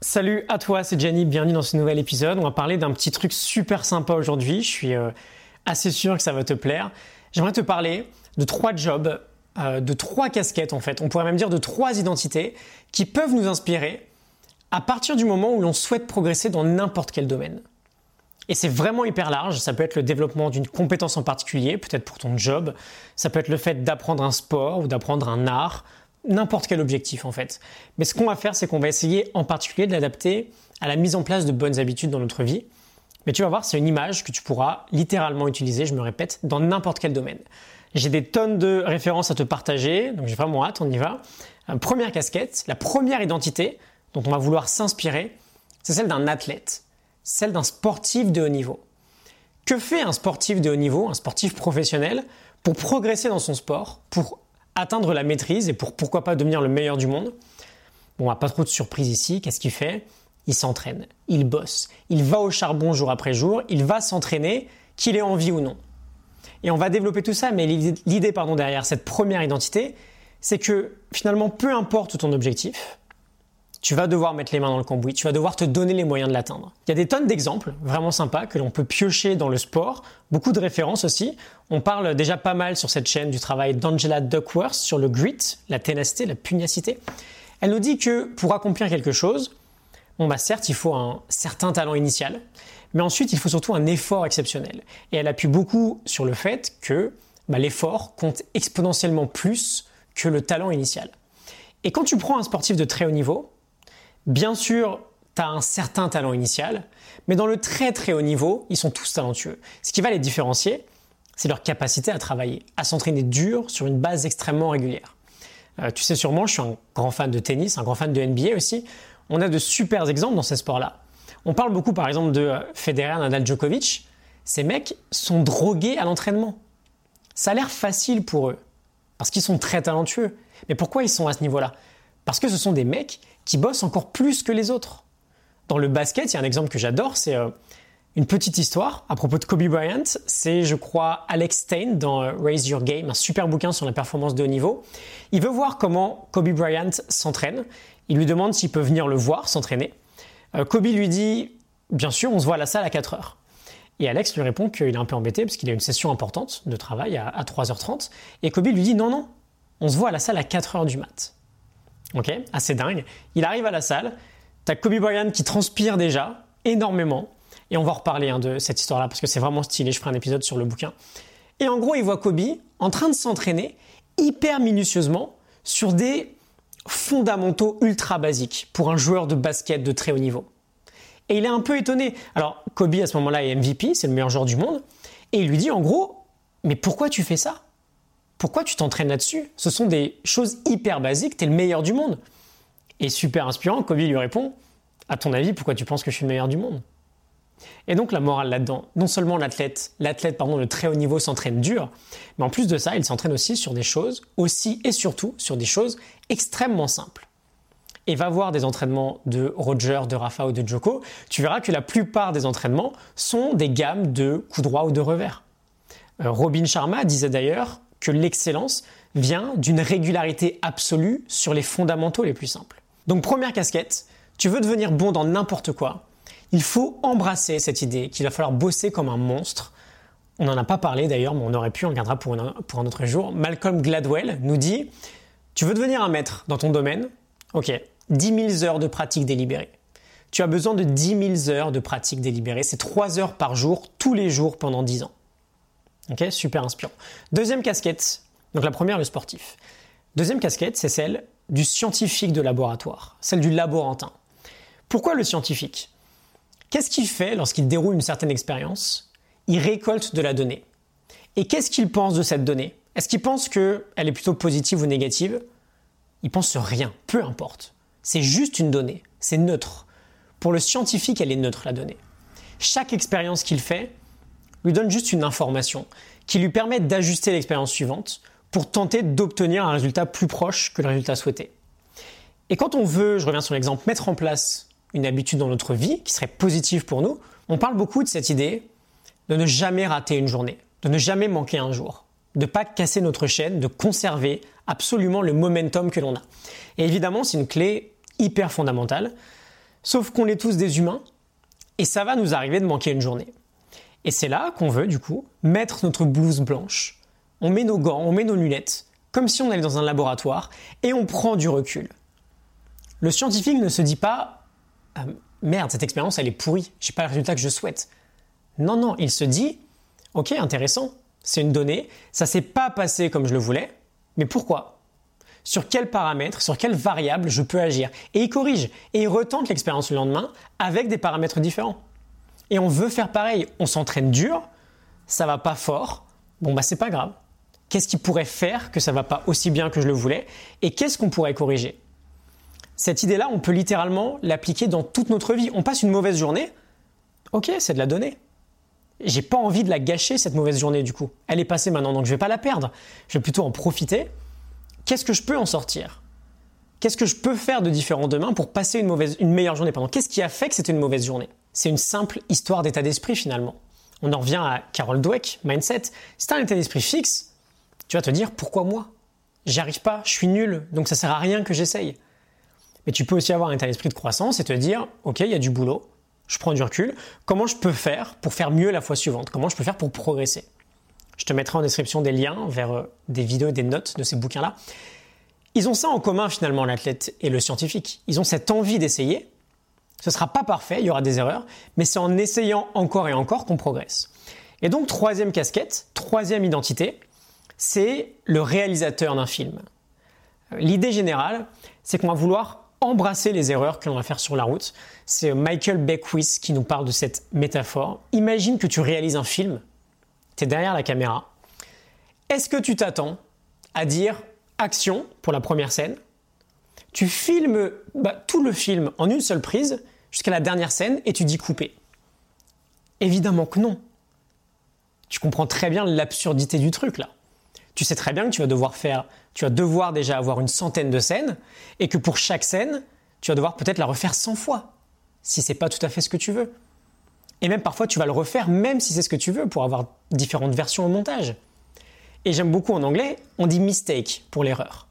Salut à toi, c'est Jenny, bienvenue dans ce nouvel épisode. On va parler d'un petit truc super sympa aujourd'hui, je suis euh, assez sûr que ça va te plaire. J'aimerais te parler de trois jobs, euh, de trois casquettes en fait, on pourrait même dire de trois identités qui peuvent nous inspirer à partir du moment où l'on souhaite progresser dans n'importe quel domaine. Et c'est vraiment hyper large, ça peut être le développement d'une compétence en particulier, peut-être pour ton job, ça peut être le fait d'apprendre un sport ou d'apprendre un art, n'importe quel objectif en fait. Mais ce qu'on va faire, c'est qu'on va essayer en particulier de l'adapter à la mise en place de bonnes habitudes dans notre vie. Mais tu vas voir, c'est une image que tu pourras littéralement utiliser, je me répète, dans n'importe quel domaine. J'ai des tonnes de références à te partager, donc j'ai vraiment hâte, on y va. première casquette, la première identité dont on va vouloir s'inspirer, c'est celle d'un athlète, celle d'un sportif de haut niveau. Que fait un sportif de haut niveau, un sportif professionnel, pour progresser dans son sport, pour atteindre la maîtrise et pour pourquoi pas devenir le meilleur du monde. Bon, pas trop de surprise ici. Qu'est-ce qu'il fait? Il s'entraîne, il bosse, il va au charbon jour après jour, il va s'entraîner, qu'il ait envie ou non. Et on va développer tout ça, mais l'idée pardon derrière cette première identité, c'est que finalement, peu importe ton objectif, tu vas devoir mettre les mains dans le cambouis, tu vas devoir te donner les moyens de l'atteindre. Il y a des tonnes d'exemples vraiment sympas que l'on peut piocher dans le sport, beaucoup de références aussi. On parle déjà pas mal sur cette chaîne du travail d'Angela Duckworth sur le grit, la ténacité, la pugnacité. Elle nous dit que pour accomplir quelque chose, bah certes il faut un certain talent initial, mais ensuite il faut surtout un effort exceptionnel. Et elle appuie beaucoup sur le fait que bah, l'effort compte exponentiellement plus que le talent initial. Et quand tu prends un sportif de très haut niveau, Bien sûr, tu as un certain talent initial, mais dans le très très haut niveau, ils sont tous talentueux. Ce qui va les différencier, c'est leur capacité à travailler, à s'entraîner dur sur une base extrêmement régulière. Euh, tu sais sûrement, je suis un grand fan de tennis, un grand fan de NBA aussi. On a de super exemples dans ces sports-là. On parle beaucoup par exemple de euh, Federer, Nadal, Djokovic. Ces mecs sont drogués à l'entraînement. Ça a l'air facile pour eux, parce qu'ils sont très talentueux. Mais pourquoi ils sont à ce niveau-là? Parce que ce sont des mecs qui bossent encore plus que les autres. Dans le basket, il y a un exemple que j'adore, c'est euh, une petite histoire à propos de Kobe Bryant. C'est, je crois, Alex Stein dans euh, Raise Your Game, un super bouquin sur la performance de haut niveau. Il veut voir comment Kobe Bryant s'entraîne. Il lui demande s'il peut venir le voir s'entraîner. Euh, Kobe lui dit, bien sûr, on se voit à la salle à 4 heures. Et Alex lui répond qu'il est un peu embêté parce qu'il a une session importante de travail à, à 3h30. Et Kobe lui dit, non, non, on se voit à la salle à 4 heures du mat'. Ok, assez dingue. Il arrive à la salle, t'as Kobe Bryant qui transpire déjà énormément, et on va reparler hein, de cette histoire-là parce que c'est vraiment stylé. Je ferai un épisode sur le bouquin. Et en gros, il voit Kobe en train de s'entraîner hyper minutieusement sur des fondamentaux ultra basiques pour un joueur de basket de très haut niveau. Et il est un peu étonné. Alors, Kobe à ce moment-là est MVP, c'est le meilleur joueur du monde, et il lui dit en gros, mais pourquoi tu fais ça? Pourquoi tu t'entraînes là-dessus? Ce sont des choses hyper basiques, tu es le meilleur du monde. Et super inspirant, Kobe lui répond À ton avis, pourquoi tu penses que je suis le meilleur du monde? Et donc la morale là-dedans, non seulement l'athlète, l'athlète pardon, de très haut niveau s'entraîne dur, mais en plus de ça, il s'entraîne aussi sur des choses, aussi et surtout sur des choses extrêmement simples. Et va voir des entraînements de Roger, de Rafa ou de Joko, tu verras que la plupart des entraînements sont des gammes de coups droits ou de revers. Euh, Robin Sharma disait d'ailleurs que l'excellence vient d'une régularité absolue sur les fondamentaux les plus simples. Donc première casquette, tu veux devenir bon dans n'importe quoi, il faut embrasser cette idée qu'il va falloir bosser comme un monstre. On n'en a pas parlé d'ailleurs, mais on aurait pu, on regardera pour, pour un autre jour. Malcolm Gladwell nous dit, tu veux devenir un maître dans ton domaine? Ok, 10 000 heures de pratique délibérée. Tu as besoin de 10 000 heures de pratique délibérée, c'est 3 heures par jour, tous les jours pendant 10 ans. Ok, super inspirant. Deuxième casquette, donc la première, le sportif. Deuxième casquette, c'est celle du scientifique de laboratoire, celle du laborantin. Pourquoi le scientifique? Qu'est-ce qu'il fait lorsqu'il déroule une certaine expérience? Il récolte de la donnée. Et qu'est-ce qu'il pense de cette donnée? Est-ce qu'il pense qu'elle est plutôt positive ou négative? Il pense rien, peu importe. C'est juste une donnée, c'est neutre. Pour le scientifique, elle est neutre, la donnée. Chaque expérience qu'il fait, donne juste une information qui lui permet d'ajuster l'expérience suivante pour tenter d'obtenir un résultat plus proche que le résultat souhaité. Et quand on veut, je reviens sur l'exemple, mettre en place une habitude dans notre vie qui serait positive pour nous, on parle beaucoup de cette idée de ne jamais rater une journée, de ne jamais manquer un jour, de ne pas casser notre chaîne, de conserver absolument le momentum que l'on a. Et évidemment, c'est une clé hyper fondamentale. Sauf qu'on est tous des humains et ça va nous arriver de manquer une journée. Et c'est là qu'on veut, du coup, mettre notre blouse blanche. On met nos gants, on met nos lunettes, comme si on allait dans un laboratoire, et on prend du recul. Le scientifique ne se dit pas ah, Merde, cette expérience, elle est pourrie, j'ai pas le résultat que je souhaite. Non, non, il se dit Ok, intéressant, c'est une donnée, ça s'est pas passé comme je le voulais, mais pourquoi? Sur quels paramètres, sur quelles variables je peux agir? Et il corrige, et il retente l'expérience le lendemain avec des paramètres différents. Et on veut faire pareil, on s'entraîne dur, ça va pas fort, bon bah c'est pas grave. Qu'est-ce qui pourrait faire que ça va pas aussi bien que je le voulais Et qu'est-ce qu'on pourrait corriger? Cette idée-là, on peut littéralement l'appliquer dans toute notre vie. On passe une mauvaise journée, ok, c'est de la donnée. J'ai pas envie de la gâcher cette mauvaise journée du coup. Elle est passée maintenant, donc je vais pas la perdre. Je vais plutôt en profiter. Qu'est-ce que je peux en sortir? Qu'est-ce que je peux faire de différent demain pour passer une, une meilleure journée? Qu'est-ce qui a fait que c'était une mauvaise journée? C'est une simple histoire d'état d'esprit finalement. On en revient à Carol Dweck, mindset. Si tu as un état d'esprit fixe, tu vas te dire pourquoi moi? J'y arrive pas, je suis nul, donc ça sert à rien que j'essaye. Mais tu peux aussi avoir un état d'esprit de croissance et te dire ok, il y a du boulot, je prends du recul, comment je peux faire pour faire mieux la fois suivante? Comment je peux faire pour progresser? Je te mettrai en description des liens vers euh, des vidéos et des notes de ces bouquins-là. Ils ont ça en commun finalement, l'athlète et le scientifique. Ils ont cette envie d'essayer. Ce ne sera pas parfait, il y aura des erreurs, mais c'est en essayant encore et encore qu'on progresse. Et donc, troisième casquette, troisième identité, c'est le réalisateur d'un film. L'idée générale, c'est qu'on va vouloir embrasser les erreurs que l'on va faire sur la route. C'est Michael Beckwith qui nous parle de cette métaphore. Imagine que tu réalises un film, tu es derrière la caméra. Est-ce que tu t'attends à dire action pour la première scène? Tu filmes bah, tout le film en une seule prise jusqu'à la dernière scène et tu dis couper Évidemment que non. Tu comprends très bien l'absurdité du truc là tu sais très bien que tu vas devoir faire, tu vas devoir déjà avoir une centaine de scènes et que pour chaque scène, tu vas devoir peut-être la refaire 100 fois si c'est pas tout à fait ce que tu veux. Et même parfois, tu vas le refaire même si c'est ce que tu veux pour avoir différentes versions au montage. Et j'aime beaucoup en anglais, on dit mistake pour l'erreur.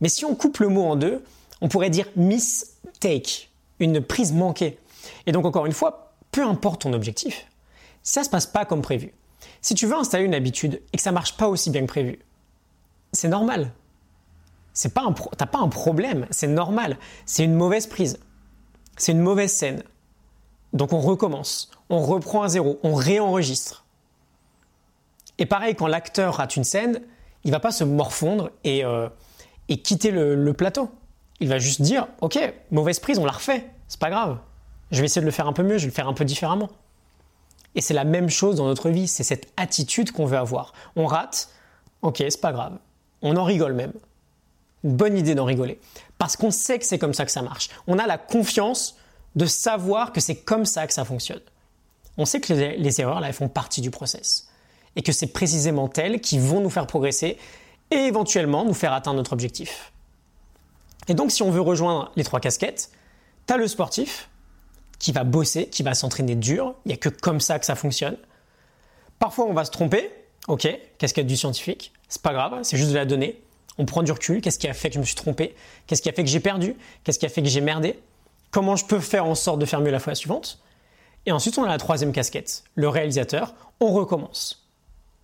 Mais si on coupe le mot en deux, on pourrait dire mistake, une prise manquée. Et donc encore une fois, peu importe ton objectif, ça se passe pas comme prévu. Si tu veux installer une habitude et que ça marche pas aussi bien que prévu, c'est normal. C'est pas un pas un problème, c'est normal. C'est une mauvaise prise. C'est une mauvaise scène. Donc on recommence, on reprend à zéro, on réenregistre. Et pareil, quand l'acteur rate une scène, il va pas se morfondre et, euh, et quitter le, plateau. Il va juste dire, ok, mauvaise prise, on la refait, c'est pas grave. Je vais essayer de le faire un peu mieux, je vais le faire un peu différemment. Et c'est la même chose dans notre vie, c'est cette attitude qu'on veut avoir. On rate, ok, c'est pas grave. On en rigole même. Une bonne idée d'en rigoler. Parce qu'on sait que c'est comme ça que ça marche. On a la confiance de savoir que c'est comme ça que ça fonctionne. On sait que les, erreurs, là, elles font partie du process. Et que c'est précisément elles qui vont nous faire progresser et éventuellement nous faire atteindre notre objectif. Et donc, si on veut rejoindre les trois casquettes, tu as le sportif, qui va bosser, qui va s'entraîner dur. Il n'y a que comme ça que ça fonctionne. Parfois, on va se tromper. Ok, casquette du scientifique, c'est pas grave, c'est juste de la donnée. On prend du recul. Qu'est-ce qui a fait que je me suis trompé? Qu'est-ce qui a fait que j'ai perdu? Qu'est-ce qui a fait que j'ai merdé? Comment je peux faire en sorte de faire mieux la fois suivante? Et ensuite, on a la troisième casquette, le réalisateur. On recommence.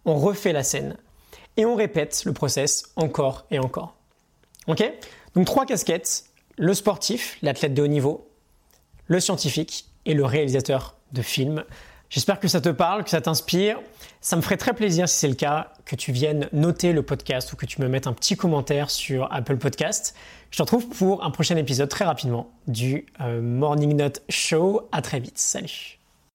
On refait la scène. Et on répète le process encore et encore. Ok? Donc trois casquettes, le sportif, l'athlète de haut niveau, le scientifique et le réalisateur de films. J'espère que ça te parle, que ça t'inspire. Ça me ferait très plaisir, si c'est le cas, que tu viennes noter le podcast ou que tu me mettes un petit commentaire sur Apple Podcast. Je te retrouve pour un prochain épisode très rapidement du euh, Morning Note Show. À très vite. Salut.